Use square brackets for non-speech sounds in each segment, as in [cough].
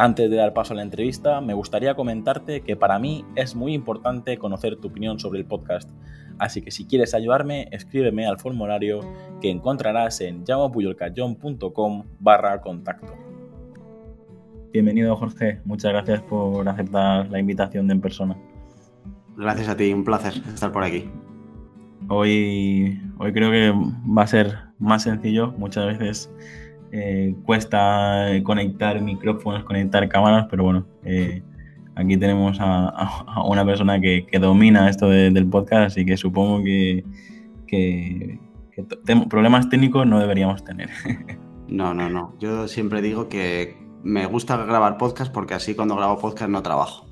Antes de dar paso a la entrevista, me gustaría comentarte que para mí es muy importante conocer tu opinión sobre el podcast, así que si quieres ayudarme, escríbeme al formulario que encontrarás en llamapuyolcayón.com barra contacto. Bienvenido Jorge, muchas gracias por aceptar la invitación de en persona. Gracias a ti, un placer estar por aquí. Hoy, hoy creo que va a ser más sencillo, muchas veces eh, cuesta conectar micrófonos, conectar cámaras, pero bueno, eh, aquí tenemos a, una persona que, domina esto del podcast, así que supongo que, problemas técnicos no deberíamos tener. [laughs] No, no, no. Yo siempre digo que me gusta grabar podcast porque así cuando grabo podcast no trabajo.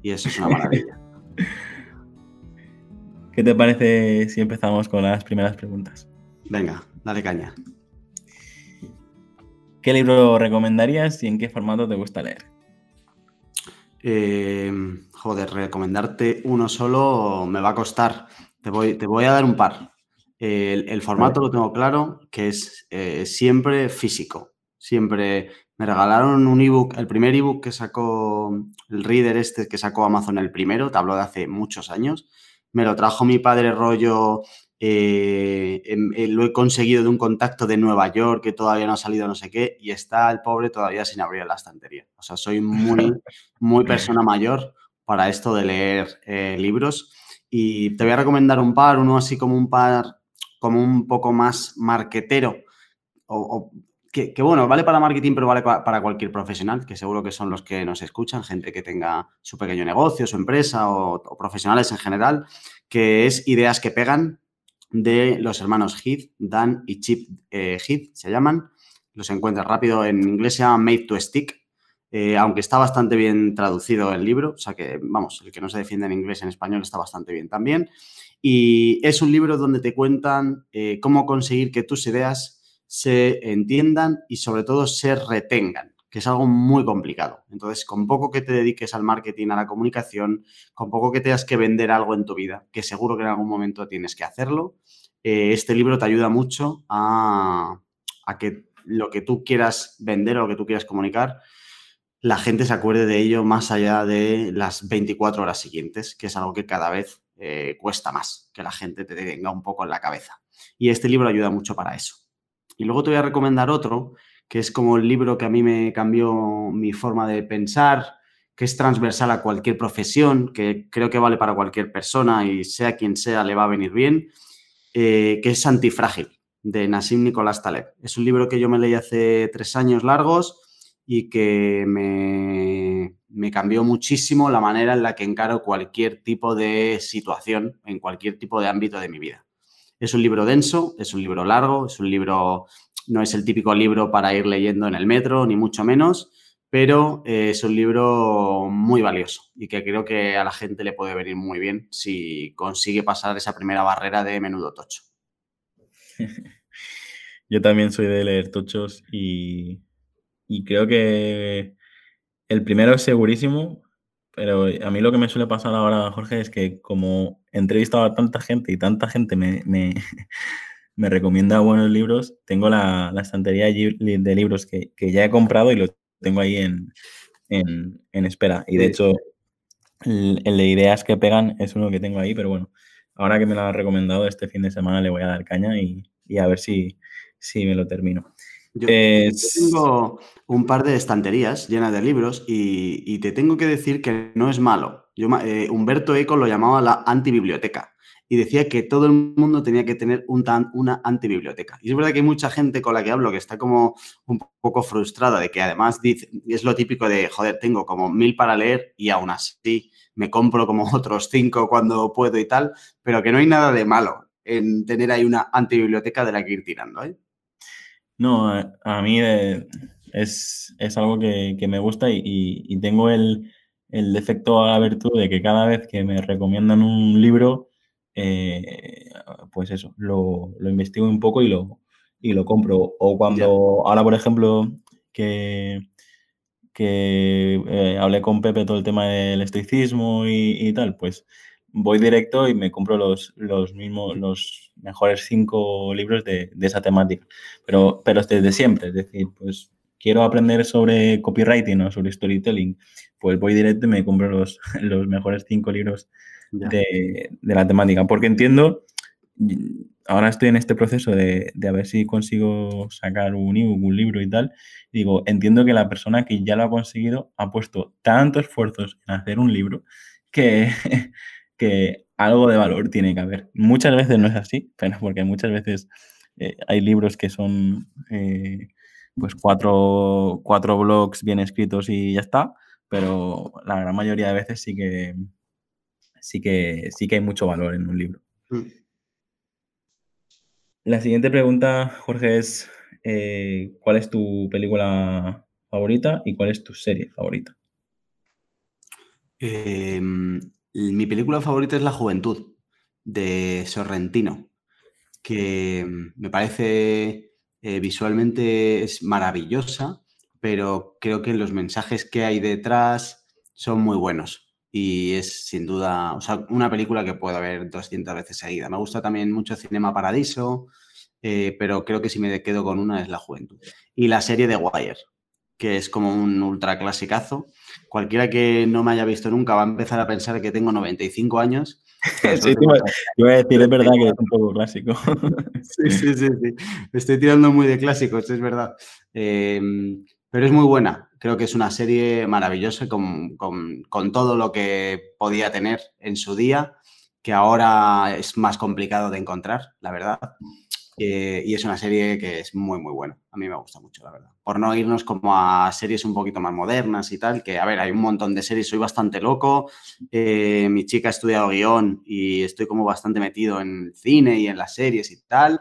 Y eso es una maravilla. [laughs] ¿Qué te parece si empezamos con las primeras preguntas? Venga, dale caña. ¿Qué libro recomendarías y en qué formato te gusta leer? Eh, joder, recomendarte uno solo me va a costar. Te voy, te voy a dar un par. El, formato lo tengo claro, que es eh, siempre físico. Siempre me regalaron un ebook, el primer ebook que sacó el reader este que sacó Amazon, el primero, te hablo de hace muchos años. Me lo trajo mi padre rollo eh, em, eh, lo he conseguido de un contacto de Nueva York que todavía no ha salido no sé qué y está el pobre todavía sin abrir la estantería. O sea, soy muy, muy persona mayor para esto de leer eh, libros y te voy a recomendar un par, uno así como un par, como un poco más marquetero o, que, bueno, vale para marketing, pero vale para cualquier profesional, que seguro que son los que nos escuchan, gente que tenga su pequeño negocio, su empresa o, o profesionales en general, que es Ideas que pegan de los hermanos Heath, Dan y Chip eh, Heath, se llaman. Los encuentras rápido. En inglés se llama Made to Stick, eh, aunque está bastante bien traducido el libro. O sea que, vamos, el que no se defiende en inglés, en español está bastante bien también. Y es un libro donde te cuentan eh, cómo conseguir que tus ideas se entiendan y sobre todo se retengan que es algo muy complicado. Entonces, con poco que te dediques al marketing, a la comunicación, con poco que tengas que vender algo en tu vida, que seguro que en algún momento tienes que hacerlo, eh, este libro te ayuda mucho a, que lo que tú quieras vender o lo que tú quieras comunicar, la gente se acuerde de ello más allá de las 24 horas siguientes, que es algo que cada vez eh, cuesta más, que la gente te tenga un poco en la cabeza. Y este libro ayuda mucho para eso. Y luego te voy a recomendar otro que es como el libro que a mí me cambió mi forma de pensar, que es transversal a cualquier profesión, que creo que vale para cualquier persona y sea quien sea le va a venir bien, eh, que es Antifrágil, de Nassim Nicolás Taleb. Es un libro que yo me leí hace tres años largos y que me, me cambió muchísimo la manera en la que encaro cualquier tipo de situación, en cualquier tipo de ámbito de mi vida. Es un libro denso, es un libro largo, es un libro no es el típico libro para ir leyendo en el metro, ni mucho menos, pero eh, es un libro muy valioso y que creo que a la gente le puede venir muy bien si consigue pasar esa primera barrera de menudo tocho. [laughs] Yo también soy de leer tochos y, creo que el primero es segurísimo, pero a mí lo que me suele pasar ahora, Jorge, es que como he entrevistado a tanta gente y tanta gente me, me recomienda buenos libros. Tengo la, estantería de libros que, ya he comprado y los tengo ahí en, espera. Y de hecho, el, de ideas que pegan es uno que tengo ahí, pero bueno, ahora que me lo ha recomendado este fin de semana le voy a dar caña y, a ver si, si me lo termino. Yo, tengo un par de estanterías llenas de libros y, te tengo que decir que no es malo. Yo, eh, Humberto Eco lo llamaba la antibiblioteca y decía que todo el mundo tenía que tener un una antibiblioteca. Y es verdad que hay mucha gente con la que hablo que está como un poco frustrada de que además dice, es lo típico de, joder, tengo como mil para leer y aún así me compro como [laughs] otros cinco cuando puedo y tal, pero que no hay nada de malo en tener ahí una antibiblioteca de la que ir tirando. ¿eh? No, a, mí eh, es, algo que, me gusta y tengo el el defecto a la virtud de que cada vez que me recomiendan un libro, eh, pues eso, lo, investigo un poco y lo, y lo compro. O cuando, ahora por ejemplo, que, que eh, hablé con Pepe todo el tema del estoicismo y, tal, pues voy directo y me compro los, los mismos, los mejores cinco libros de, de, esa temática. Pero, pero desde siempre, es decir, pues quiero aprender sobre copywriting o sobre storytelling, pues voy directo y me compro los, [laughs] los mejores cinco libros de, la temática. Porque entiendo, ahora estoy en este proceso de, a ver si consigo sacar un ebook, un libro y tal. digo, entiendo que la persona que ya lo ha conseguido ha puesto tantos esfuerzos en hacer un libro que, [laughs] que algo de valor tiene que haber. Muchas veces no es así, pero porque muchas veces eh, hay libros que son eh, pues cuatro, cuatro blogs bien escritos y ya está, pero la gran mayoría de veces sí que, sí que, sí que hay mucho valor en un libro. Mm. La siguiente pregunta, Jorge, es eh, ¿cuál es tu película favorita y cuál es tu serie favorita? Em, mi película favorita es La Juventud, de Sorrentino, que me parece eh, visualmente es maravillosa, pero creo que los mensajes que hay detrás son muy buenos y es sin duda, o sea, una película que puedo ver 200 veces seguida. Me gusta también mucho Cinema Paradiso, eh, pero creo que si me quedo con una es La Juventud. Y la serie de Wire, que es como un ultra clasicazo. Cualquiera que no me haya visto nunca va a empezar a pensar que tengo 95 años. [laughs] sí, te iba, a decir, es verdad que es un poco clásico. [laughs] sí, sí, sí, sí. Estoy tirando muy de clásicos, es verdad. Eh, pero es muy buena. Creo que es una serie maravillosa con, todo lo que podía tener en su día, que ahora es más complicado de encontrar, la verdad. Eh, y es una serie que es muy, muy buena. A mí me gusta mucho, la verdad. Por no irnos como a series un poquito más modernas y tal, que a ver, hay un montón de series, soy bastante loco. Eh, mi chica ha estudiado guion y estoy como bastante metido en cine y en las series y tal.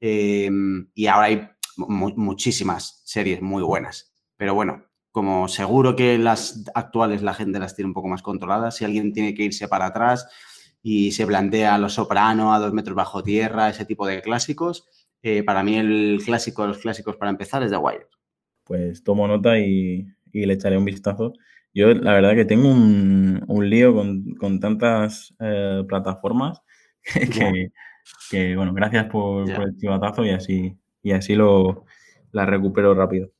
Eh, y ahora hay muchísimas series muy buenas. Pero bueno, como seguro que las actuales la gente las tiene un poco más controladas, si alguien tiene que irse para atrás y se plantea Los Soprano, A dos metros bajo tierra, ese tipo de clásicos, eh, para mí el clásico de los clásicos para empezar es The Wire. Pues tomo nota y, le echaré un vistazo. Yo la verdad que tengo un, lío con, tantas eh, plataformas [laughs] que, bueno, gracias por, el chivatazo y así, y así lo, la recupero rápido.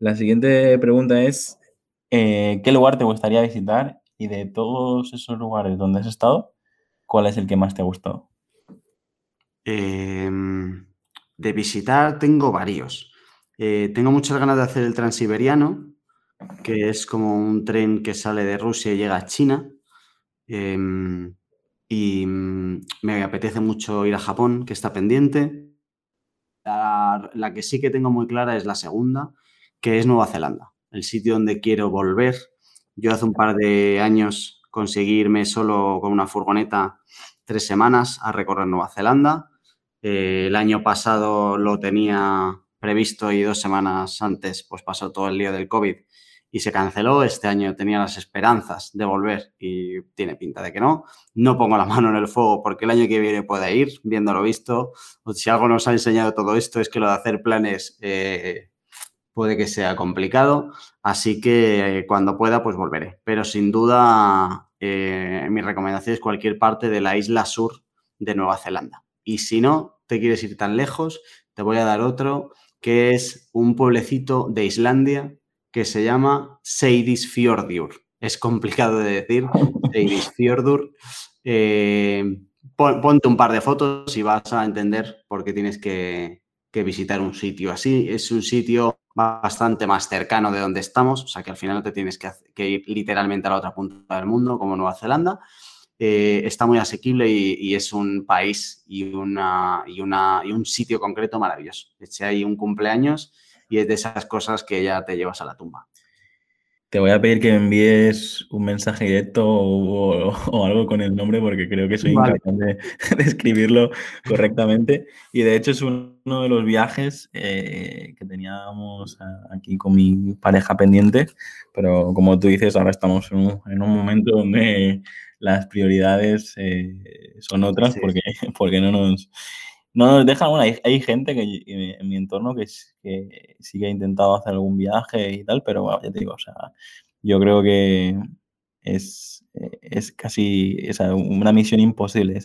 La siguiente pregunta es, eh, ¿qué lugar te gustaría visitar? Y de todos esos lugares donde has estado, ¿cuál es el que más te ha gustado? Em, de visitar tengo varios. Eh, tengo muchas ganas de hacer el Transiberiano, que es como un tren que sale de Rusia y llega a China. Em, y mm, me apetece mucho ir a Japón, que está pendiente. La, que sí que tengo muy clara es la segunda, que es Nueva Zelanda, el sitio donde quiero volver. Yo hace un par de años conseguí irme solo con una furgoneta tres semanas a recorrer Nueva Zelanda. Eh, el año pasado lo tenía previsto y dos semanas antes pues pasó todo el lío del COVID y se canceló. Este año tenía las esperanzas de volver y tiene pinta de que no. No pongo la mano en el fuego porque el año que viene puede ir, viéndolo visto. si algo nos ha enseñado todo esto es que lo de hacer planes eh, puede que sea complicado. Así que eh, cuando pueda, pues volveré. Pero sin duda, eh, mi recomendación es cualquier parte de la isla sur de Nueva Zelanda. Y si no te quieres ir tan lejos, te voy a dar otro que es un pueblecito de Islandia que se llama Seidisfjordur. Es complicado de decir, Seidisfjordur. Eh, ponte un par de fotos y vas a entender por qué tienes que, visitar un sitio así. Es un sitio bastante más cercano de donde estamos, o sea que al final no te tienes que, ir literalmente a la otra punta del mundo, como Nueva Zelanda. Eh, está muy asequible y, es un país y, una, y, una, y un sitio concreto maravilloso. Eché ahí un cumpleaños y es de esas cosas que ya te llevas a la tumba. Te voy a pedir que me envíes un mensaje directo o, [laughs] algo con el nombre porque creo que soy incapaz [laughs] de, escribirlo correctamente. Y de hecho es uno de los viajes eh, que teníamos aquí con mi pareja pendiente, pero como tú dices, ahora estamos en un, momento donde las prioridades eh, son otras porque, [laughs] porque no nos no nos dejan, bueno, hay, gente que en mi entorno que, que sí que ha intentado hacer algún viaje y tal, pero bueno, ya te digo, o sea, yo creo que es, es casi una misión imposible.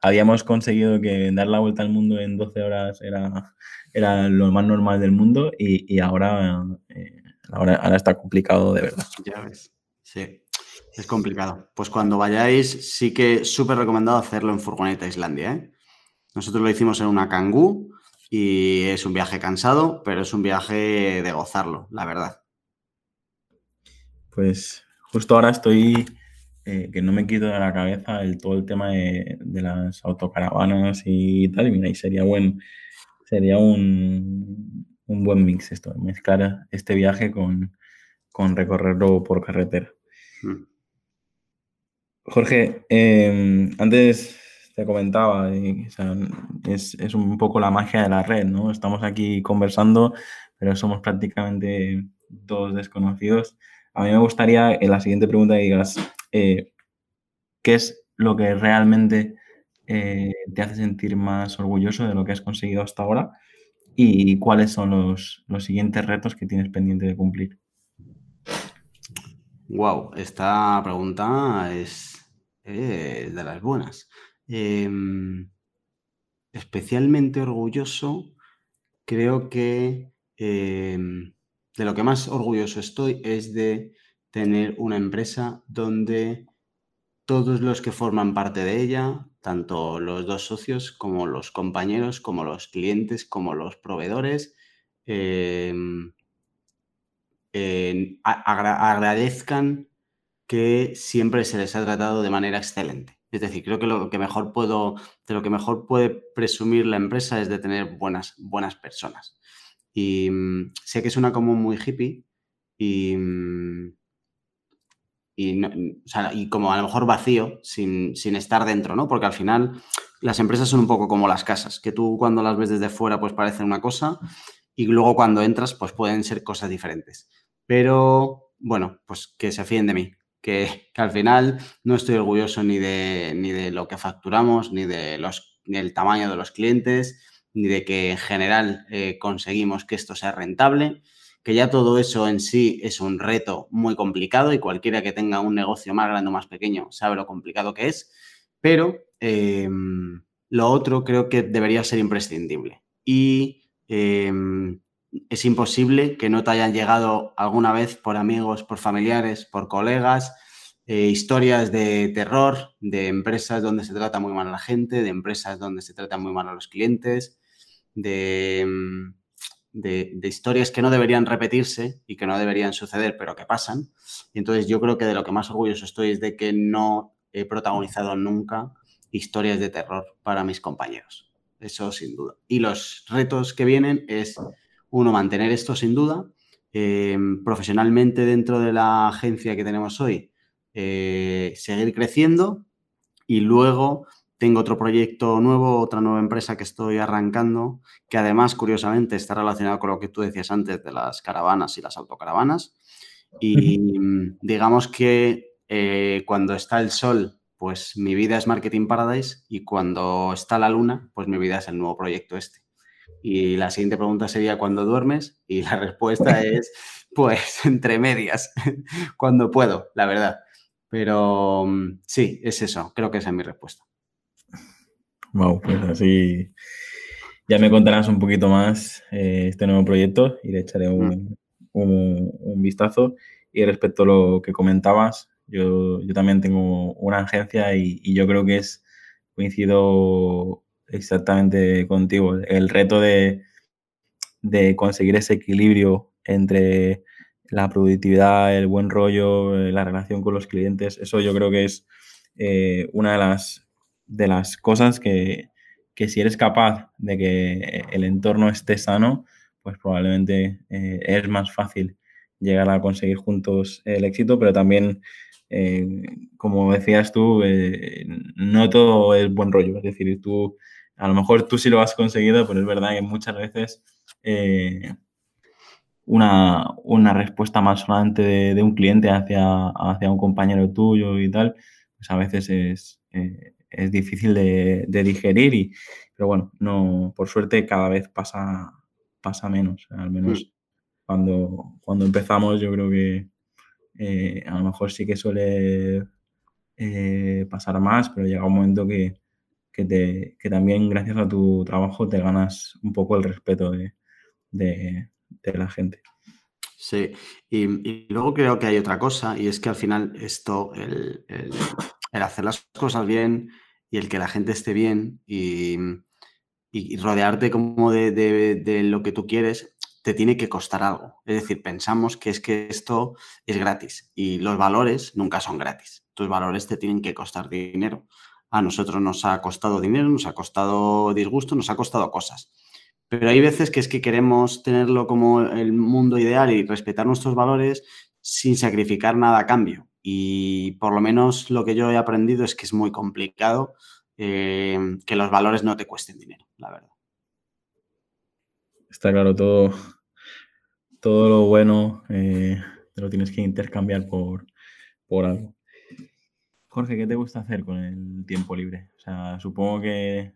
habíamos conseguido que dar la vuelta al mundo en 12 horas era, era lo más normal del mundo y, ahora, eh, ahora, ahora está complicado de verdad. Ya ves, sí. Es complicado. Pues cuando vayáis, sí que súper recomendado hacerlo en furgoneta Islandia, ¿eh? Nosotros lo hicimos en una Kangoo y es un viaje cansado, pero es un viaje de gozarlo, la verdad. Pues justo ahora estoy, eh, que no me quito de la cabeza el, todo el tema de, las autocaravanas y tal, y mira, y sería, buen, sería un, buen mix esto, mezclar este viaje con, recorrerlo por carretera. Mm. Jorge, em, antes te comentaba, es, un poco la magia de la red, ¿no? Estamos aquí conversando, pero somos prácticamente dos desconocidos. A mí me gustaría en la siguiente pregunta digas, eh, ¿qué es lo que realmente eh, te hace sentir más orgulloso de lo que has conseguido hasta ahora? ¿Y cuáles son los, los siguientes retos que tienes pendiente de cumplir? Wow, esta pregunta es de las buenas. Em, especialmente orgulloso, creo que em, de lo que más orgulloso estoy es de tener una empresa donde todos los que forman parte de ella, tanto los dos socios como los compañeros, como los clientes, como los proveedores, em, agradezcan que siempre se les ha tratado de manera excelente. Es decir, creo que lo que mejor puedo, de lo que mejor puede presumir la empresa es de tener buenas, buenas personas. Y mm, sé que suena como muy hippie y, mm, y, como a lo mejor vacío sin, estar dentro, ¿no? Porque al final las empresas son un poco como las casas, que tú cuando las ves desde fuera pues parecen una cosa y luego cuando entras pues pueden ser cosas diferentes. Pero bueno, pues que se fíen de mí, que, al final no estoy orgulloso ni de, ni de lo que facturamos, ni de los, del tamaño de los clientes, ni de que en general eh, conseguimos que esto sea rentable, que ya todo eso en sí es un reto muy complicado y cualquiera que tenga un negocio más grande o más pequeño sabe lo complicado que es, pero em, lo otro creo que debería ser imprescindible. Y em, es imposible que no te hayan llegado alguna vez por amigos, por familiares, por colegas, eh, historias de terror, de empresas donde se trata muy mal a la gente, de empresas donde se trata muy mal a los clientes, de, mm, de, historias que no deberían repetirse y que no deberían suceder, pero que pasan. Y entonces yo creo que de lo que más orgulloso estoy es de que no he protagonizado nunca historias de terror para mis compañeros. Eso sin duda. Y los retos que vienen es uno, mantener esto sin duda. Eh, profesionalmente dentro de la agencia que tenemos hoy, eh, seguir creciendo y luego tengo otro proyecto nuevo, otra nueva empresa que estoy arrancando, que además, curiosamente, está relacionado con lo que tú decías antes de las caravanas y las autocaravanas. Y digamos que eh, cuando está el sol, pues mi vida es Marketing Paradise y cuando está la luna, pues mi vida es el nuevo proyecto este. Y la siguiente pregunta sería, ¿cuándo duermes? Y la respuesta [laughs] es, pues, entre medias, [laughs] cuando puedo, la verdad. Pero mm, sí, es eso, creo que esa es mi respuesta. Wow, pues así ya me contarás un poquito más eh, este nuevo proyecto y le echaré un, mm. vistazo. Y respecto a lo que comentabas, yo, también tengo una agencia y, y yo creo que es, coincido exactamente contigo. El reto de, conseguir ese equilibrio entre la productividad, el buen rollo, eh, la relación con los clientes, eso yo creo que es eh, una de las, de las cosas que, si eres capaz de que el entorno esté sano, pues probablemente eh, es más fácil llegar a conseguir juntos el éxito, pero también, como decías tú, no todo es buen rollo. Es decir, tú, a lo mejor tú sí lo has conseguido, pero es verdad que muchas veces eh, una, una, respuesta más sonante de, un cliente hacia, hacia, un compañero tuyo y tal, pues a veces es, es difícil de, de, digerir, y, pero bueno, no, por suerte cada vez pasa, pasa menos, al menos mm. cuando, cuando empezamos yo creo que eh, a lo mejor sí que suele eh, pasar más, pero llega un momento que, que, te, también gracias a tu trabajo te ganas un poco el respeto de, de, la gente. Sí, y, luego creo que hay otra cosa, y es que al final esto, el, el, el hacer las cosas bien y el que la gente esté bien y, y rodearte como de, de, de, lo que tú quieres, te tiene que costar algo. Es decir, pensamos que es que esto es gratis y los valores nunca son gratis. Tus valores te tienen que costar dinero. A nosotros nos ha costado dinero, nos ha costado disgusto, nos ha costado cosas. Pero hay veces que es que queremos tenerlo como el mundo ideal y respetar nuestros valores sin sacrificar nada a cambio. Y por lo menos lo que yo he aprendido es que es muy complicado eh, que los valores no te cuesten dinero, la verdad. Está claro, todo, todo lo bueno eh, te lo tienes que intercambiar por, por algo. Jorge, ¿qué te gusta hacer con el tiempo libre? O sea, supongo que,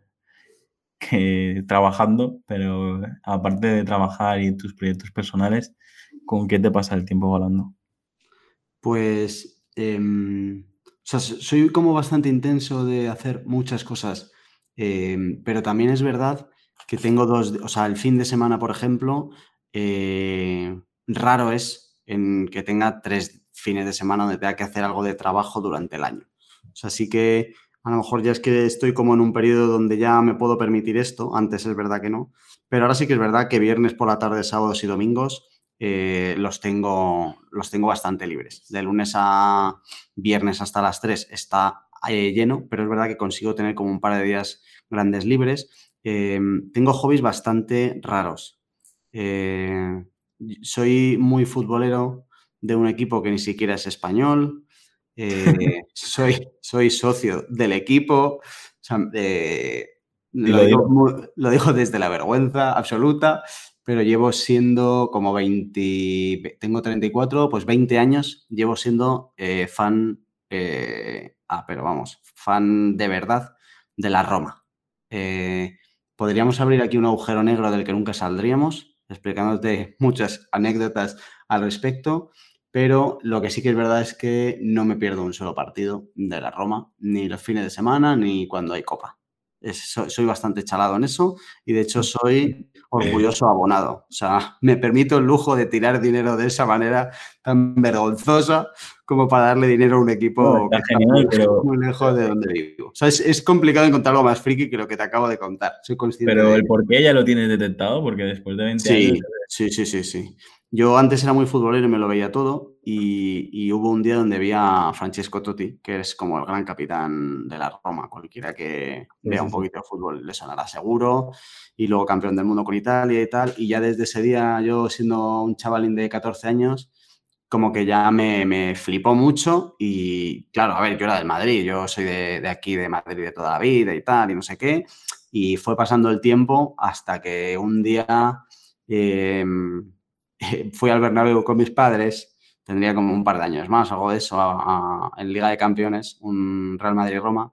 que trabajando, pero aparte de trabajar y tus proyectos personales, ¿con qué te pasa el tiempo volando? Pues, eh, o sea, soy como bastante intenso de hacer muchas cosas, eh, pero también es verdad que tengo dos, o sea, el fin de semana, por ejemplo, eh, raro es en que tenga tres fines de semana donde tenga que hacer algo de trabajo durante el año. O sea, sí que a lo mejor ya es que estoy como en un periodo donde ya me puedo permitir esto, antes es verdad que no, pero ahora sí que es verdad que viernes por la tarde, sábados y domingos eh, los, tengo, los tengo bastante libres. De lunes a viernes hasta las 3 está eh, lleno, pero es verdad que consigo tener como un par de días grandes libres. Eh, tengo hobbies bastante raros. Eh, soy muy futbolero de un equipo que ni siquiera es español. Eh, soy, soy socio del equipo. O sea, eh, lo, digo, lo, digo, desde la vergüenza absoluta, pero llevo siendo como 20, tengo 34, pues 20 años llevo siendo eh, fan, ah, pero vamos, fan de verdad de la Roma. Podríamos abrir aquí un agujero negro del que nunca saldríamos, explicándote [laughs] muchas anécdotas al respecto, pero lo que sí que es verdad es que no me pierdo un solo partido de la Roma, ni los fines de semana, ni cuando hay copa. Es, soy, soy, bastante chalado en eso y de hecho soy orgulloso abonado. O sea, [laughs] me permito el lujo de tirar dinero de esa manera tan vergonzosa como para darle dinero a un equipo no, que está genial, muy, pero... muy, lejos de donde vivo. O sea, es, es, complicado encontrar algo más friki que lo que te acabo de contar. Soy consciente Pero de el por qué ya lo tienes detectado, porque después de 20 sí, años... Sí, sí, sí, sí. Yo antes era muy futbolero y me lo veía todo y, y, hubo un día donde vi a Francesco Totti, que es como el gran capitán de la Roma. Cualquiera que vea un poquito de fútbol le sonará seguro. Y luego campeón del mundo con Italia y tal. Y ya desde ese día, yo siendo un chavalín de 14 años, como que ya me, me, flipó mucho y claro, a ver, yo era del Madrid, yo soy de, de, aquí, de Madrid de toda la vida y tal, y no sé qué, y fue pasando el tiempo hasta que un día eh, [laughs] fui al Bernabéu con mis padres, tendría como un par de años más, algo de eso, a, a, en Liga de Campeones, un Real Madrid-Roma,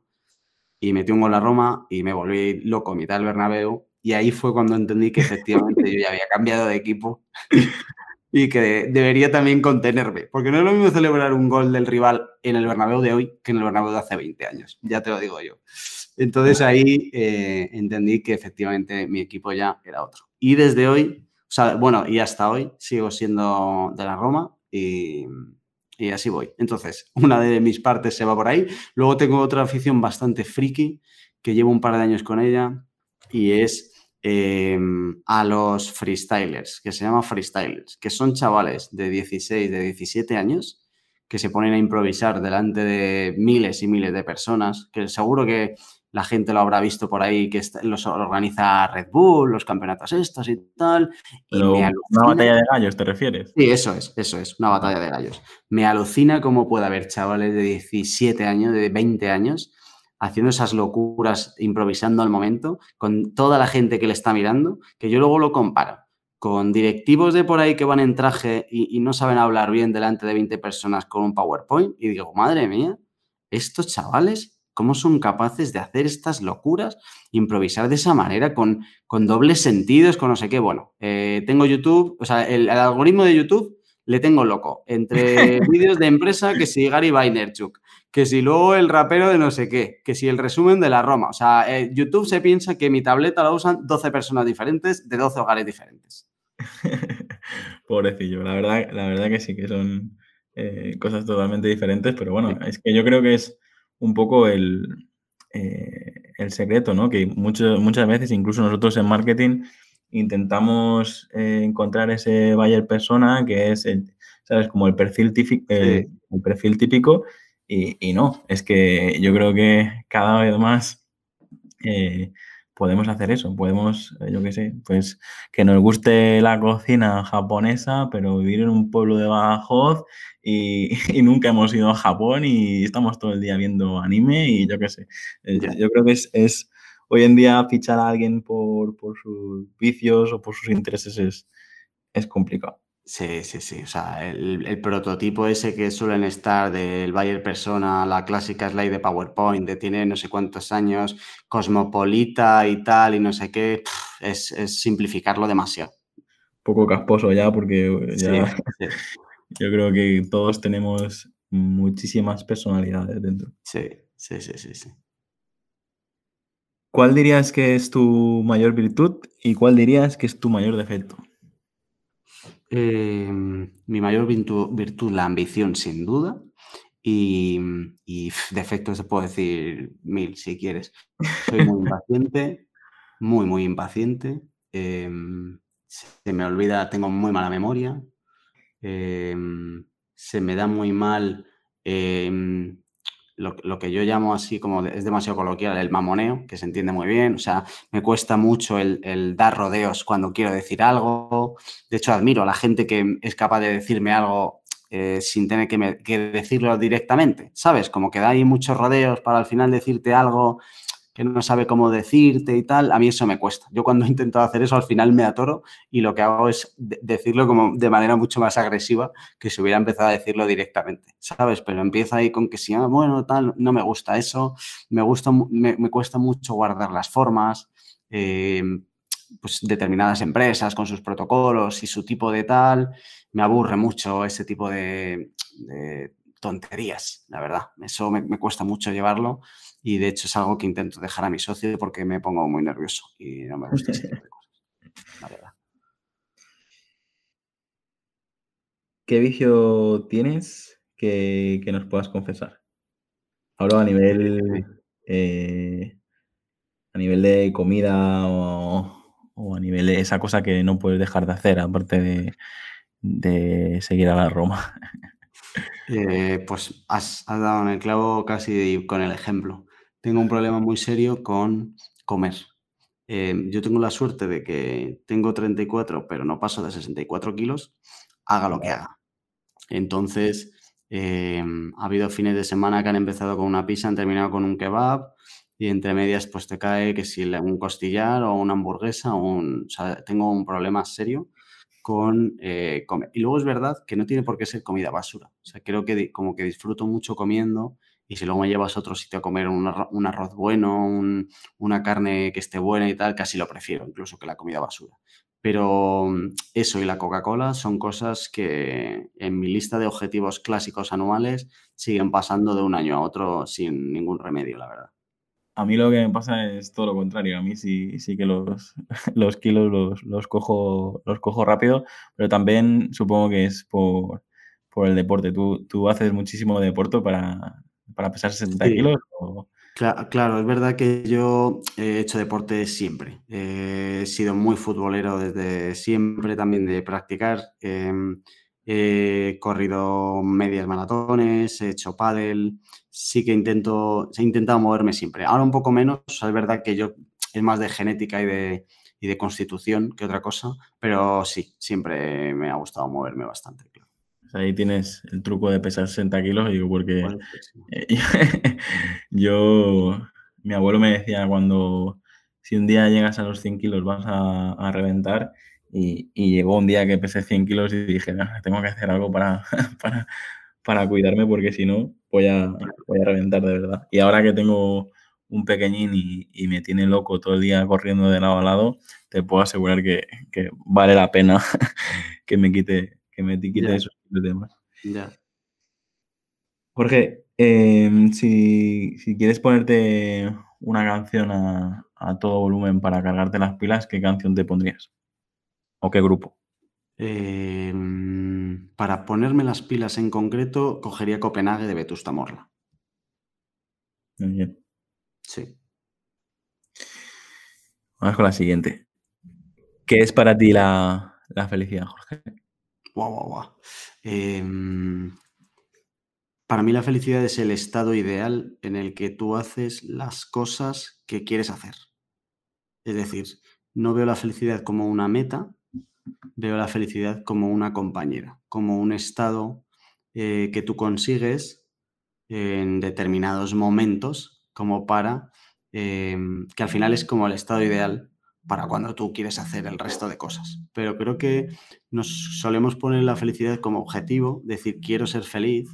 y metí un gol a Roma y me volví loco mitad del Bernabéu, y ahí fue cuando entendí que efectivamente yo ya había cambiado de equipo [laughs] y que debería también contenerme, porque no es lo mismo celebrar un gol del rival en el Bernabéu de hoy que en el Bernabéu de hace 20 años, ya te lo digo yo. Entonces ahí eh, entendí que efectivamente mi equipo ya era otro. Y desde hoy, o sea, bueno, y hasta hoy sigo siendo de la Roma y, así voy. Entonces, [laughs] una de mis partes se va por ahí. Luego tengo otra afición bastante friki, que llevo un par de años con ella, y es eh, a los freestylers, que se llama freestylers, que son chavales de 16, de 17 años, que se ponen a improvisar delante de miles y miles de personas, que seguro que la gente lo habrá visto por ahí, que los organiza Red Bull, los campeonatos estos y tal. ¿Una batalla de gallos te refieres? Sí, eso es, eso es, una batalla de gallos. Me alucina cómo puede haber chavales de 17 años, de 20 años, haciendo esas locuras, improvisando al momento, con toda la gente que le está mirando, que yo luego lo comparo con directivos de por ahí que van en traje y, y no saben hablar bien delante de 20 personas con un PowerPoint, y digo, madre mía, estos chavales ¿Cómo son capaces de hacer estas locuras, improvisar de esa manera, con, con dobles sentidos, con no sé qué? Bueno, eh, tengo YouTube, o sea, el, algoritmo de YouTube le tengo loco. Entre [laughs] vídeos de empresa, que si Gary Vaynerchuk, que si luego el rapero de no sé qué, que si el resumen de la Roma. O sea, eh, YouTube se piensa que mi tableta la usan 12 personas diferentes de 12 hogares diferentes. [laughs] Pobrecillo, la verdad, la verdad que sí, que son eh, cosas totalmente diferentes, pero bueno, es que yo creo que es un poco el, eh, el secreto, ¿no? Que muchas muchas veces, incluso nosotros en marketing, intentamos eh, encontrar ese buyer persona que es, el, ¿sabes? Como el perfil, típico, el, perfil típico y, y, no, es que yo creo que cada vez más eh, podemos hacer eso, podemos, yo qué sé, pues que nos guste la cocina japonesa, pero vivir en un pueblo de Badajoz y, [laughs] nunca hemos ido a Japón y estamos todo el día viendo anime y yo qué sé. Eh, yo creo que es, hoy en día fichar a alguien por, sus vicios o por sus intereses es, es complicado. Sí, sí, sí. O sea, el, prototipo ese que suelen estar del Bayer Persona, la clásica slide de PowerPoint, de tiene no sé cuántos años, cosmopolita y tal, y no sé qué, es, simplificarlo demasiado. Poco casposo ya, porque ya. [laughs] Yo creo que todos tenemos muchísimas personalidades dentro. Sí, sí, sí, sí, sí. ¿Cuál dirías que es tu mayor virtud y cuál dirías que es tu mayor defecto? Em, mi mayor virtud, la ambición, sin duda. Y, defectos te puedo decir mil si quieres. Soy muy [laughs] impaciente, muy, muy impaciente. Em, se me olvida, tengo muy mala memoria. Em, se me da muy mal lo, que yo llamo así como es demasiado coloquial, el mamoneo, que se entiende muy bien. O sea, me cuesta mucho el, dar rodeos cuando quiero decir algo. De hecho, admiro a la gente que es capaz de decirme algo eh, sin tener que, que, decirlo directamente, ¿sabes? Como que da ahí muchos rodeos para al final decirte algo que no sabe cómo decirte y tal, a mí eso me cuesta. Yo cuando he intentado hacer eso al final me atoro y lo que hago es decirlo como de manera mucho más agresiva que si hubiera empezado a decirlo directamente, ¿sabes? Pero empieza ahí con que si, ah, bueno, tal, no me gusta eso, me, gusta, me, cuesta mucho guardar las formas, eh, pues determinadas empresas con sus protocolos y su tipo de tal, me aburre mucho ese tipo de, tonterías, la verdad. Eso me, me cuesta mucho llevarlo y de hecho es algo que intento dejar a mi socio porque me pongo muy nervioso y no me gusta ese tipo de cosas, la verdad. ¿Qué vicio tienes que, nos puedas confesar? Ahora a nivel, eh, a nivel de comida o, a nivel de esa cosa que no puedes dejar de hacer, aparte de, de seguir a la Roma. [laughs] Eh, pues has, has, dado en el clavo casi con el ejemplo tengo un problema muy serio con comer. Em, yo tengo la suerte de que tengo 34, pero no paso de 64 kilos, haga lo que haga. Entonces, em, ha habido fines de semana que han empezado con una pizza, han terminado con un kebab y entre medias pues te cae que si un costillar o una hamburguesa un... O sea, tengo un problema serio con eh. Y luego es verdad que no tiene por qué ser comida basura. O sea, creo que como que disfruto mucho comiendo y si luego me llevas a otro sitio a comer un, arroz bueno, una carne que esté buena y tal, casi lo prefiero, incluso que la comida basura. Pero mm, eso y la Coca-Cola son cosas que en mi lista de objetivos clásicos anuales siguen pasando de un año a otro sin ningún remedio, la verdad. A mí lo que me pasa es todo lo contrario. A mí sí, sí que los, [laughs] los kilos los, los, cojo, los cojo rápido, pero también supongo que es por, por el deporte. Tú, tú haces muchísimo deporte para, para pesar 60 kilos? Claro, es verdad que yo he hecho deporte siempre. he sido muy futbolero desde siempre, también de practicar. Em, he corrido medias maratones, he hecho pádel, sí que intento, he intentado moverme siempre. Ahora un poco menos, es verdad que yo es más de genética y de, y de constitución que otra cosa, pero sí, siempre me ha gustado moverme bastante, claro. Ahí tienes el truco de pesar 60 kilos, digo, porque eh, [laughs] yo, mi abuelo me decía cuando si un día llegas a los 100 kilos vas a, reventar y, llegó un día que pesé 100 kilos y dije, tengo que hacer algo para, [laughs] para, para cuidarme porque si no voy a, voy a reventar de verdad. Y ahora que tengo un pequeñín y, me tiene loco todo el día corriendo de lado a lado, te puedo asegurar que, vale la pena [laughs] que me quite, que me quite esos temas. Jorge, em, si, quieres ponerte una canción a, todo volumen para cargarte las pilas, ¿qué canción te pondrías? ¿O qué grupo? Em, para ponerme las pilas en concreto, cogería Copenhague de Vetusta Morla. Muy bien. Sí. Vamos con la siguiente. ¿Qué es para ti la, felicidad, Jorge? Guau, guau, guau. Em, para mí la felicidad es el estado ideal en el que tú haces las cosas que quieres hacer. Es decir, no veo la felicidad como una meta, veo la felicidad como una compañera, como un estado eh, que tú consigues en determinados momentos como para, em, que al final es como el estado ideal para cuando tú quieres hacer el resto de cosas. Pero creo que nos solemos poner la felicidad como objetivo, decir quiero ser feliz,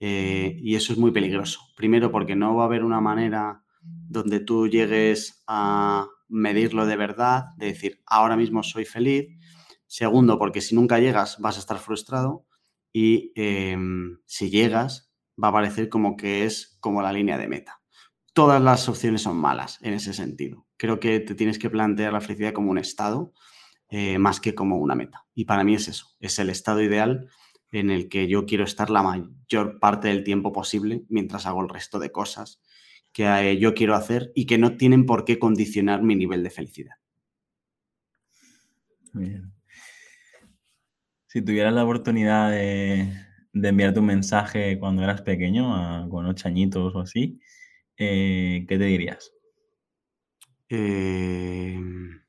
eh, y eso es muy peligroso. Primero porque no va a haber una manera donde tú llegues a medirlo de verdad, de decir ahora mismo soy feliz. Segundo, porque si nunca llegas vas a estar frustrado. Y em, si llegas, va a parecer como que es como la línea de meta todas las opciones son malas en ese sentido. Creo que te tienes que plantear la felicidad como un estado eh, más que como una meta. Y para mí es eso, es el estado ideal en el que yo quiero estar la mayor parte del tiempo posible mientras hago el resto de cosas que eh, yo quiero hacer y que no tienen por qué condicionar mi nivel de felicidad. Bien. Si tuvieras la oportunidad de, enviarte un mensaje cuando eras pequeño, con ocho añitos o así, eh, ¿qué te dirías? Em,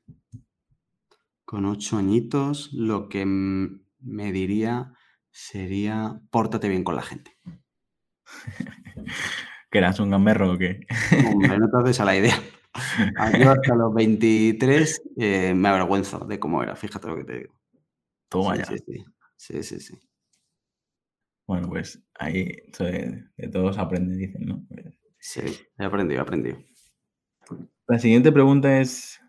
con ocho añitos, lo que me diría sería pórtate bien con la gente. [laughs] ¿Que eras un gamberro o qué? no te haces a la idea. [laughs] Yo hasta los 23 eh, me avergüenzo de cómo era, fíjate lo que te digo. Toma sí, ya. Sí, sí, sí. Bueno, pues ahí de, todos aprenden, dicen, ¿no? Pues Sí, he aprendido, he aprendido. La siguiente pregunta es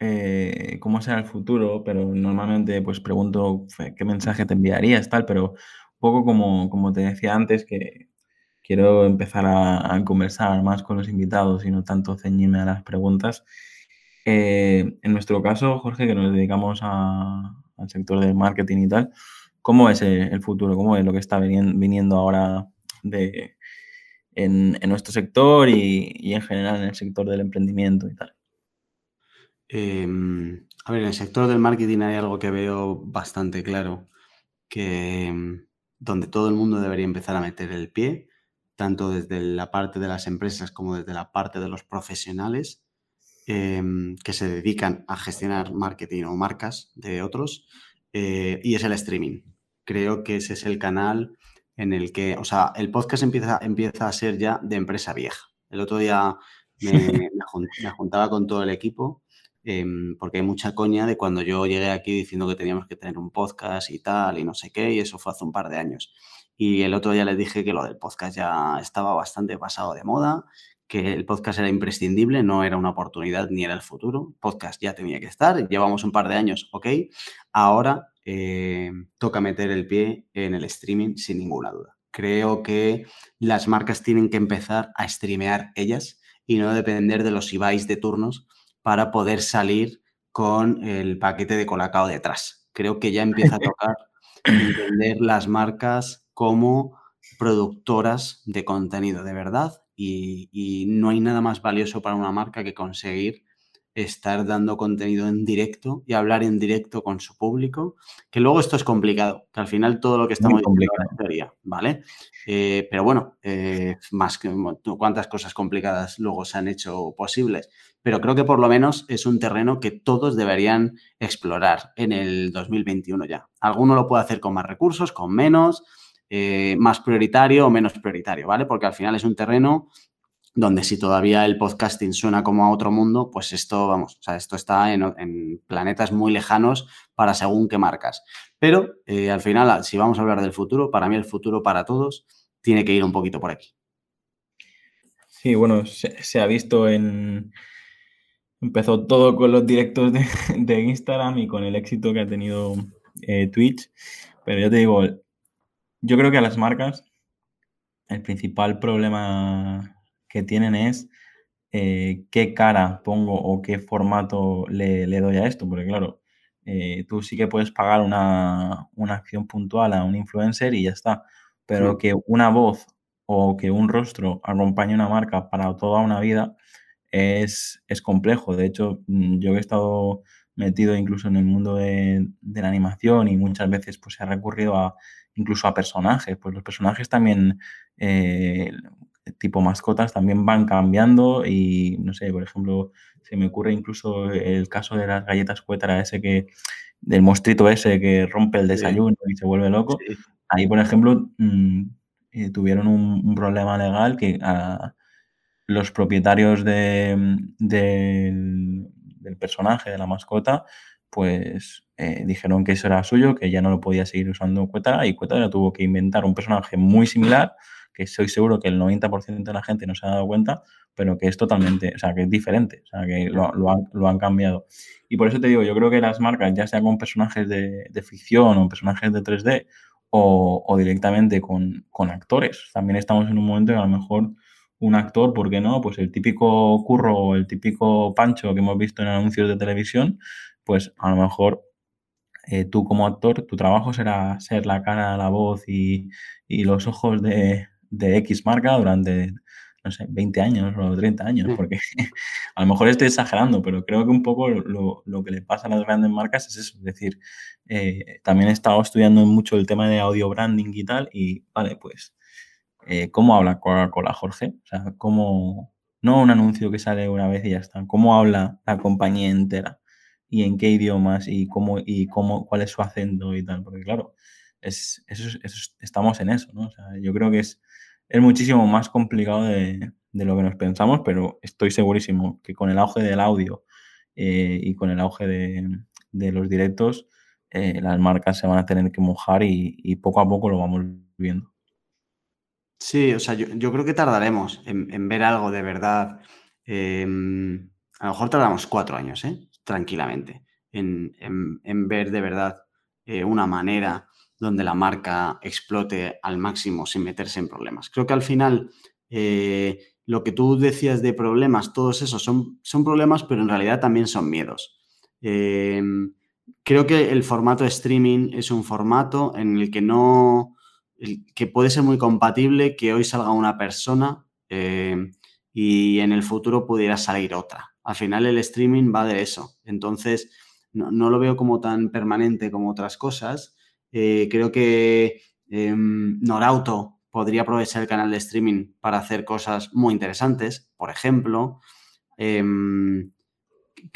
eh, cómo será el futuro, pero normalmente pues pregunto qué mensaje te enviarías, tal, pero un poco como, como te decía antes, que quiero empezar a, conversar más con los invitados y no tanto ceñirme a las preguntas. Eh, en nuestro caso, Jorge, que nos dedicamos al sector del marketing y tal, ¿cómo es el, futuro? ¿Cómo es lo que está viniendo ahora de, en, nuestro sector y, en general en el sector del emprendimiento y tal? Em, a ver, en el sector del marketing hay algo que veo bastante claro, que em, donde todo el mundo debería empezar a meter el pie, tanto desde la parte de las empresas como desde la parte de los profesionales em, que se dedican a gestionar marketing o marcas de otros, eh, y es el streaming. Creo que ese es el canal en el que, o sea, el podcast empieza, empieza a ser ya de empresa vieja. El otro día [laughs] me, juntaba con todo el equipo em, porque hay mucha coña de cuando yo llegué aquí diciendo que teníamos que tener un podcast y tal y no sé qué, y eso fue hace un par de años. Y el otro día les dije que lo del podcast ya estaba bastante pasado de moda, que el podcast era imprescindible, no era una oportunidad ni era el futuro. Podcast ya tenía que estar, llevamos un par de años, ok. Ahora eh, toca meter el pie en el streaming sin ninguna duda. Creo que las marcas tienen que empezar a streamear ellas y no depender de los Ibais de turnos para poder salir con el paquete de colacao detrás. Creo que ya empieza a [laughs] tocar entender las marcas como productoras de contenido de verdad y, y, no hay nada más valioso para una marca que conseguir estar dando contenido en directo y hablar en directo con su público, que luego esto es complicado, que al final todo lo que estamos diciendo es teoría, ¿vale? Eh, pero bueno, eh, más que cuántas cosas complicadas luego se han hecho posibles, pero creo que por lo menos es un terreno que todos deberían explorar en el 2021 ya. Alguno lo puede hacer con más recursos, con menos, eh, más prioritario o menos prioritario, ¿vale? Porque al final es un terreno donde si todavía el podcasting suena como a otro mundo, pues esto, vamos, o sea, esto está en, planetas muy lejanos para según qué marcas. Pero eh, al final, si vamos a hablar del futuro, para mí el futuro para todos tiene que ir un poquito por aquí. Sí, bueno, se, ha visto en... Empezó todo con los directos de, Instagram y con el éxito que ha tenido eh, Twitch. Pero yo te digo, yo creo que a las marcas el principal problema que tienen es eh, qué cara pongo o qué formato le, doy a esto, porque claro, eh, tú sí que puedes pagar una, acción puntual a un influencer y ya está, pero que una voz o que un rostro acompañe una marca para toda una vida es, complejo. De hecho, mm, yo he estado metido incluso en el mundo de, la animación y muchas veces pues se ha recurrido a incluso a personajes, pues los personajes también eh, tipo mascotas también van cambiando y no sé, por ejemplo, se me ocurre incluso el caso de las galletas cuétara ese que del monstruito ese que rompe el desayuno y se vuelve loco. Ahí, por ejemplo, mm, eh, tuvieron un, problema legal que a los propietarios de, del, personaje, de la mascota, pues eh, dijeron que eso era suyo, que ya no lo podía seguir usando Cuétara y Cuétara tuvo que inventar un personaje muy similar que soy seguro que el 90% de la gente no se ha dado cuenta, pero que es totalmente, o sea, que es diferente, o sea, que lo, han, cambiado. Y por eso te digo, yo creo que las marcas, ya sea con personajes de, ficción o personajes de 3D o, directamente con, actores, también estamos en un momento en que a lo mejor un actor, ¿por qué no? Pues el típico curro o el típico pancho que hemos visto en anuncios de televisión, pues a lo mejor eh, tú como actor, tu trabajo será ser la cara, la voz y los ojos de, de X marca durante, no sé, 20 años o 30 años, porque [laughs] a lo mejor estoy exagerando, pero creo que un poco lo, que le pasa a las grandes marcas es eso, es decir, eh, también he estado estudiando mucho el tema de audio branding y tal, y vale, pues, eh, ¿cómo habla Coca-Cola, Jorge? O sea, ¿cómo, no un anuncio que sale una vez y ya está, ¿cómo habla la compañía entera? Y en qué idiomas y cómo y cómo cuál es su acento y tal, porque claro, es, eso, estamos en eso, ¿no? Yo creo que es es muchísimo más complicado de, lo que nos pensamos, pero estoy segurísimo que con el auge del audio eh, y con el auge de, los directos, eh, las marcas se van a tener que mojar y, poco a poco lo vamos viendo. Sí, o sea, yo, creo que tardaremos en, ver algo de verdad. Em, a lo mejor tardamos cuatro años, ¿eh? Tranquilamente, en, en ver de verdad una manera donde la marca explote al máximo sin meterse en problemas. Creo que al final eh, lo que tú decías de problemas, todos esos son, son problemas, pero en realidad también son miedos. Em, creo que el formato streaming es un formato en el que no, que puede ser muy compatible que hoy salga una persona y en el futuro pudiera salir otra. Al final el streaming va de eso. Entonces, no, lo veo como tan permanente como otras cosas eh, creo que em, Norauto podría aprovechar el canal de streaming para hacer cosas muy interesantes, por ejemplo. Em,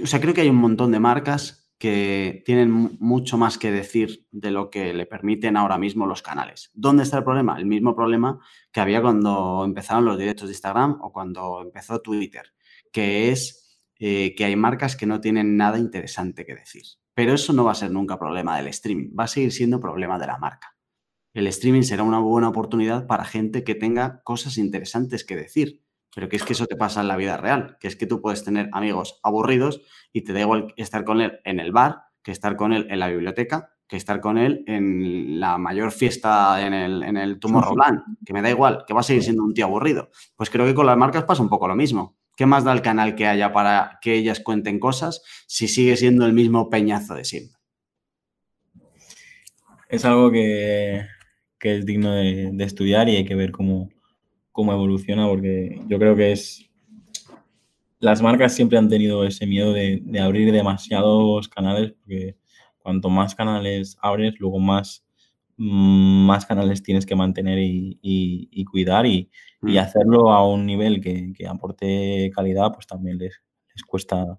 o sea, creo que hay un montón de marcas que tienen mucho más que decir de lo que le permiten ahora mismo los canales. ¿Dónde está el problema? El mismo problema que había cuando empezaron los directos de Instagram o cuando empezó Twitter, que es eh, que hay marcas que no tienen nada interesante que decir. Pero eso no va a ser nunca problema del streaming, va a seguir siendo problema de la marca. El streaming será una buena oportunidad para gente que tenga cosas interesantes que decir, pero que es que eso te pasa en la vida real, que es que tú puedes tener amigos aburridos y te da igual estar con él en el bar, que estar con él en la biblioteca, que estar con él en la mayor fiesta en el, en el Tomorrowland, que me da igual, que va a seguir siendo un tío aburrido. Pues creo que con las marcas pasa un poco lo mismo. ¿Qué más da el canal que haya para que ellas cuenten cosas si sigue siendo el mismo peñazo de siempre? Es algo que, es digno de, estudiar y hay que ver cómo, evoluciona, porque yo creo que es, las marcas siempre han tenido ese miedo de, abrir demasiados canales, porque cuanto más canales abres, luego más, más canales tienes que mantener y, cuidar y, mm. hacerlo a un nivel que, aporte calidad, pues también les, les cuesta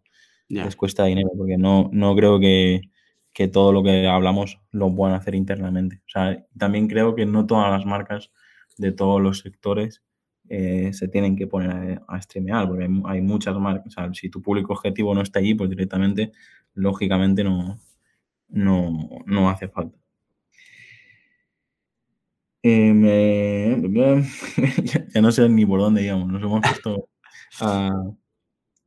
les cuesta dinero, porque no, no creo que, todo lo que hablamos lo puedan hacer internamente. O sea, también creo que no todas las marcas de todos los sectores eh, se tienen que poner a, streamear, porque hay, muchas marcas. O sea, si tu público objetivo no está allí, pues directamente, lógicamente, no, no, hace falta. Eh, [laughs] ya, no sé ni por dónde, digamos, nos hemos puesto a,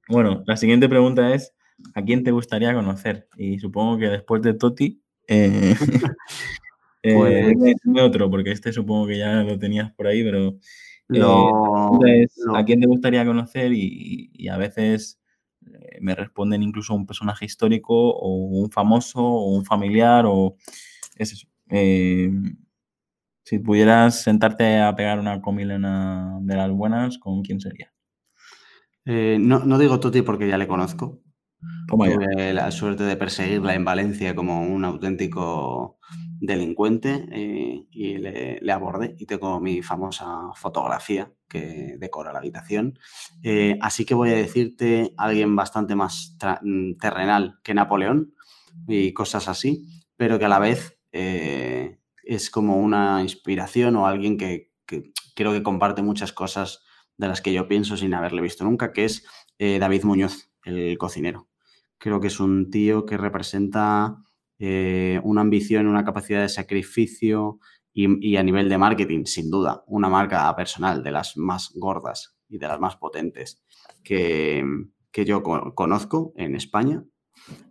bueno, la siguiente pregunta es, ¿a quién te gustaría conocer? Y supongo que después de Toti, eh, [laughs] eh pues otro, porque este supongo que ya lo tenías por ahí, pero eh, ¿a quién te gustaría conocer? Y, a veces me responden incluso un personaje histórico o un famoso o un familiar o es eso. Si pudieras sentarte a pegar una comilena de las buenas, ¿con quién sería? Eh, no, digo Toti porque ya le conozco. Tuve la suerte de perseguirla en Valencia como un auténtico delincuente eh, y le, abordé y tengo mi famosa fotografía que decora la habitación. Eh, así que voy a decirte alguien bastante más mm, terrenal que Napoleón y cosas así, pero que a la vez es como una inspiración o alguien que creo que comparte muchas cosas de las que yo pienso sin haberle visto nunca, que es eh, David Muñoz, el cocinero. Creo que es un tío que representa eh, una ambición, una capacidad de sacrificio y, a nivel de marketing, sin duda, una marca personal de las más gordas y de las más potentes que, que yo conozco en España.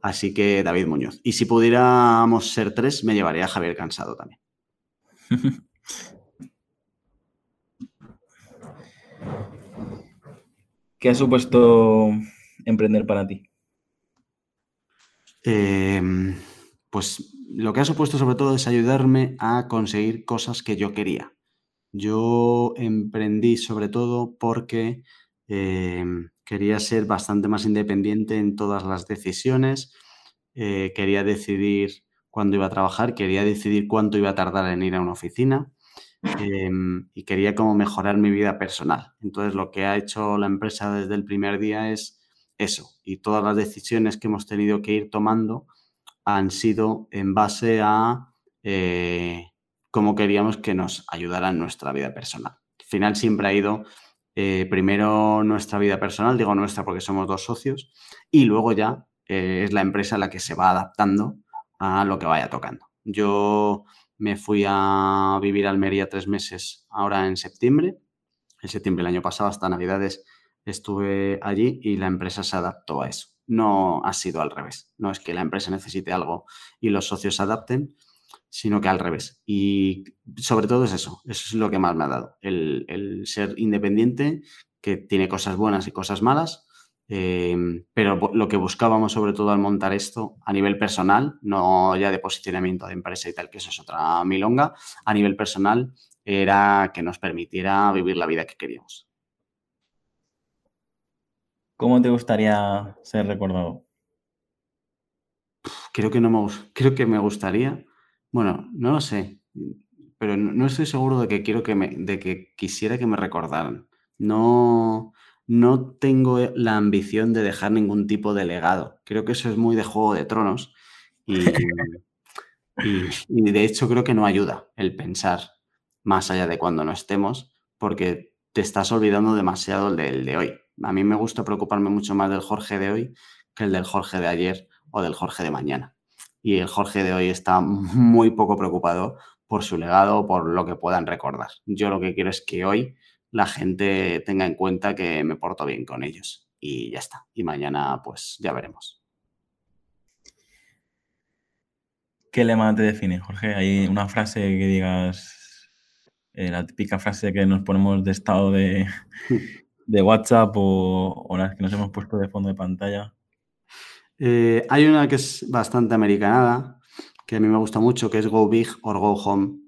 Así que David Muñoz. Y si pudiéramos ser tres, me llevaría a Javier Cansado también. [laughs] ¿Qué ha supuesto emprender para ti? Em, pues lo que ha supuesto sobre todo es ayudarme a conseguir cosas que yo quería. Yo emprendí sobre todo porque em, quería ser bastante más independiente en todas las decisiones, eh, quería decidir cuándo iba a trabajar, quería decidir cuánto iba a tardar en ir a una oficina, Em, y quería como mejorar mi vida personal. Entonces lo que ha hecho la empresa desde el primer día es eso y todas las decisiones que hemos tenido que ir tomando han sido en base a eh, cómo queríamos que nos ayudara en nuestra vida personal. Al final siempre ha ido eh, primero nuestra vida personal, digo nuestra porque somos dos socios, y luego ya eh, es la empresa la que se va adaptando a lo que vaya tocando. Yo me fui a vivir a Almería tres meses ahora en septiembre. En septiembre del año pasado, hasta Navidades, estuve allí y la empresa se adaptó a eso. No ha sido al revés. No es que la empresa necesite algo y los socios se adapten, sino que al revés. Y sobre todo es eso. Eso es lo que más me ha dado. El, el ser independiente, que tiene cosas buenas y cosas malas, Em, pero lo que buscábamos sobre todo al montar esto a nivel personal, no ya de posicionamiento de empresa y tal, que eso es otra milonga, a nivel personal era que nos permitiera vivir la vida que queríamos. ¿Cómo te gustaría ser recordado? Creo que no me, creo que me gustaría, bueno, no lo sé, pero no, estoy seguro de que quiero que me, de que quisiera que me recordaran. No, no tengo la ambición de dejar ningún tipo de legado. Creo que eso es muy de Juego de Tronos y, [laughs] de hecho creo que no ayuda el pensar más allá de cuando no estemos porque te estás olvidando demasiado del de hoy. A mí me gusta preocuparme mucho más del Jorge de hoy que el del Jorge de ayer o del Jorge de mañana. Y el Jorge de hoy está muy poco preocupado por su legado por lo que puedan recordar. Yo lo que quiero es que hoy la gente tenga en cuenta que me porto bien con ellos. Y ya está. Y mañana pues ya veremos. ¿Qué lema te define, Jorge? ¿Hay una frase que digas, eh, la típica frase que nos ponemos de estado de, [laughs] WhatsApp o, las que nos hemos puesto de fondo de pantalla? Eh, hay una que es bastante americanada, que a mí me gusta mucho, que es Go Big or Go Home,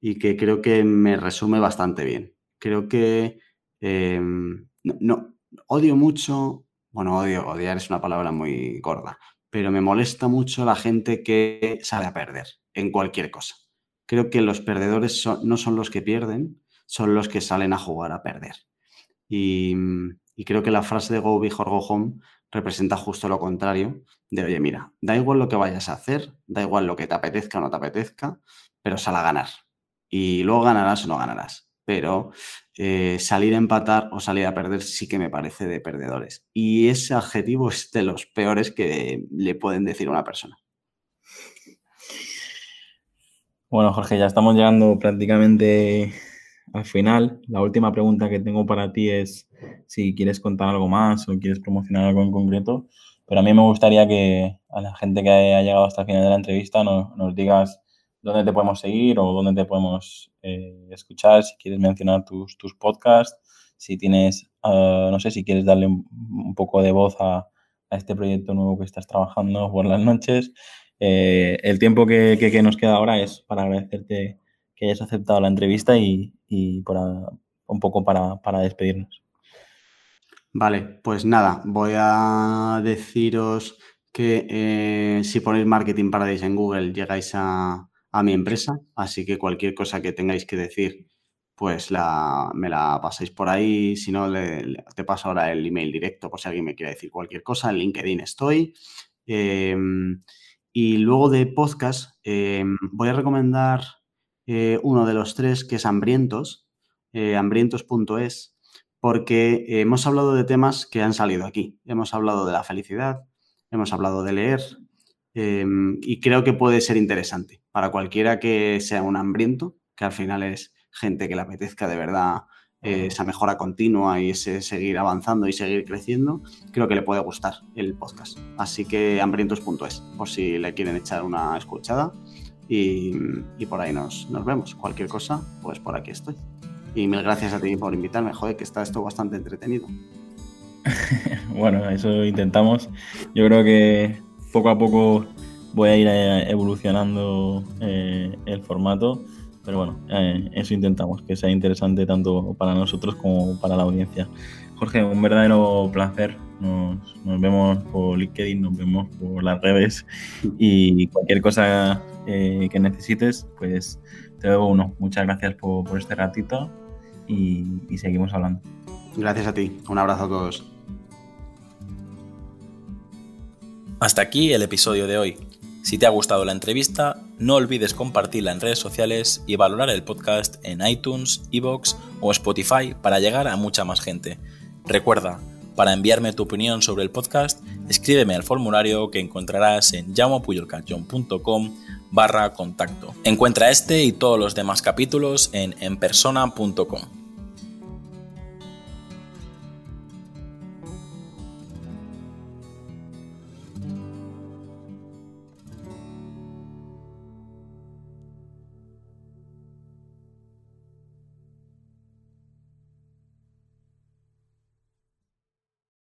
y que creo que me resume bastante bien creo que em, no, odio mucho bueno, odio, odiar es una palabra muy gorda, pero me molesta mucho la gente que sabe a perder en cualquier cosa. Creo que los perdedores no son los que pierden, son los que salen a jugar a perder. Y, creo que la frase de Go Big or Go Home representa justo lo contrario de, oye, mira, da igual lo que vayas a hacer, da igual lo que te apetezca o no te apetezca, pero sal a ganar. Y luego ganarás o no ganarás. Pero eh, salir a empatar o salir a perder sí que me parece de perdedores. Y ese adjetivo es de los peores que le pueden decir a una persona. Bueno, Jorge, ya estamos llegando prácticamente al final. La última pregunta que tengo para ti es si quieres contar algo más o quieres promocionar algo en concreto. Pero a mí me gustaría que a la gente que haya llegado hasta el final de la entrevista nos digas dónde te podemos seguir o dónde te podemos eh, escuchar, si quieres mencionar tus, tus podcasts, si tienes, ah, no sé, si quieres darle un, poco de voz a, este proyecto nuevo que estás trabajando por las noches. Eh, el tiempo que, que, nos queda ahora es para agradecerte que hayas aceptado la entrevista y, y para, un poco para, para despedirnos. Vale, pues nada, voy a deciros que eh, si ponéis Marketing Paradise en Google llegáis a, a mi empresa, así que cualquier cosa que tengáis que decir, pues la, me la pasáis por ahí, si no, te paso ahora el email directo por si alguien me quiere decir cualquier cosa, en LinkedIn estoy. Em, y luego de podcast, em, voy a recomendar eh, uno de los tres que es Hambrientos, eh, hambrientos.es, porque hemos hablado de temas que han salido aquí. Hemos hablado de la felicidad, hemos hablado de leer, Em, y creo que puede ser interesante para cualquiera que sea un hambriento, que al final es gente que le apetezca de verdad eh, esa mejora continua y ese seguir avanzando y seguir creciendo, creo que le puede gustar el podcast. Así que hambrientos.es, por si le quieren echar una escuchada. Y, por ahí nos, nos, vemos. Cualquier cosa, pues por aquí estoy. Y mil gracias a ti por invitarme. Joder, que está esto bastante entretenido. [laughs] bueno, eso intentamos. Yo creo que poco a poco voy a ir eh, evolucionando eh, el formato, pero bueno, eh, eso intentamos, que sea interesante tanto para nosotros como para la audiencia. Jorge, un verdadero placer. Nos, vemos por LinkedIn, nos vemos por las redes y cualquier cosa que necesites, pues te doy uno. Muchas gracias por, este ratito y seguimos hablando. Gracias a ti. Un abrazo a todos. Hasta aquí el episodio de hoy. Si te ha gustado la entrevista, no olvides compartirla en redes sociales y valorar el podcast en iTunes, Evox o Spotify para llegar a mucha más gente. Recuerda, para enviarme tu opinión sobre el podcast, escríbeme al formulario que encontrarás en llamopuyolcanchon.com barra contacto. Encuentra este y todos los demás capítulos en enpersona.com.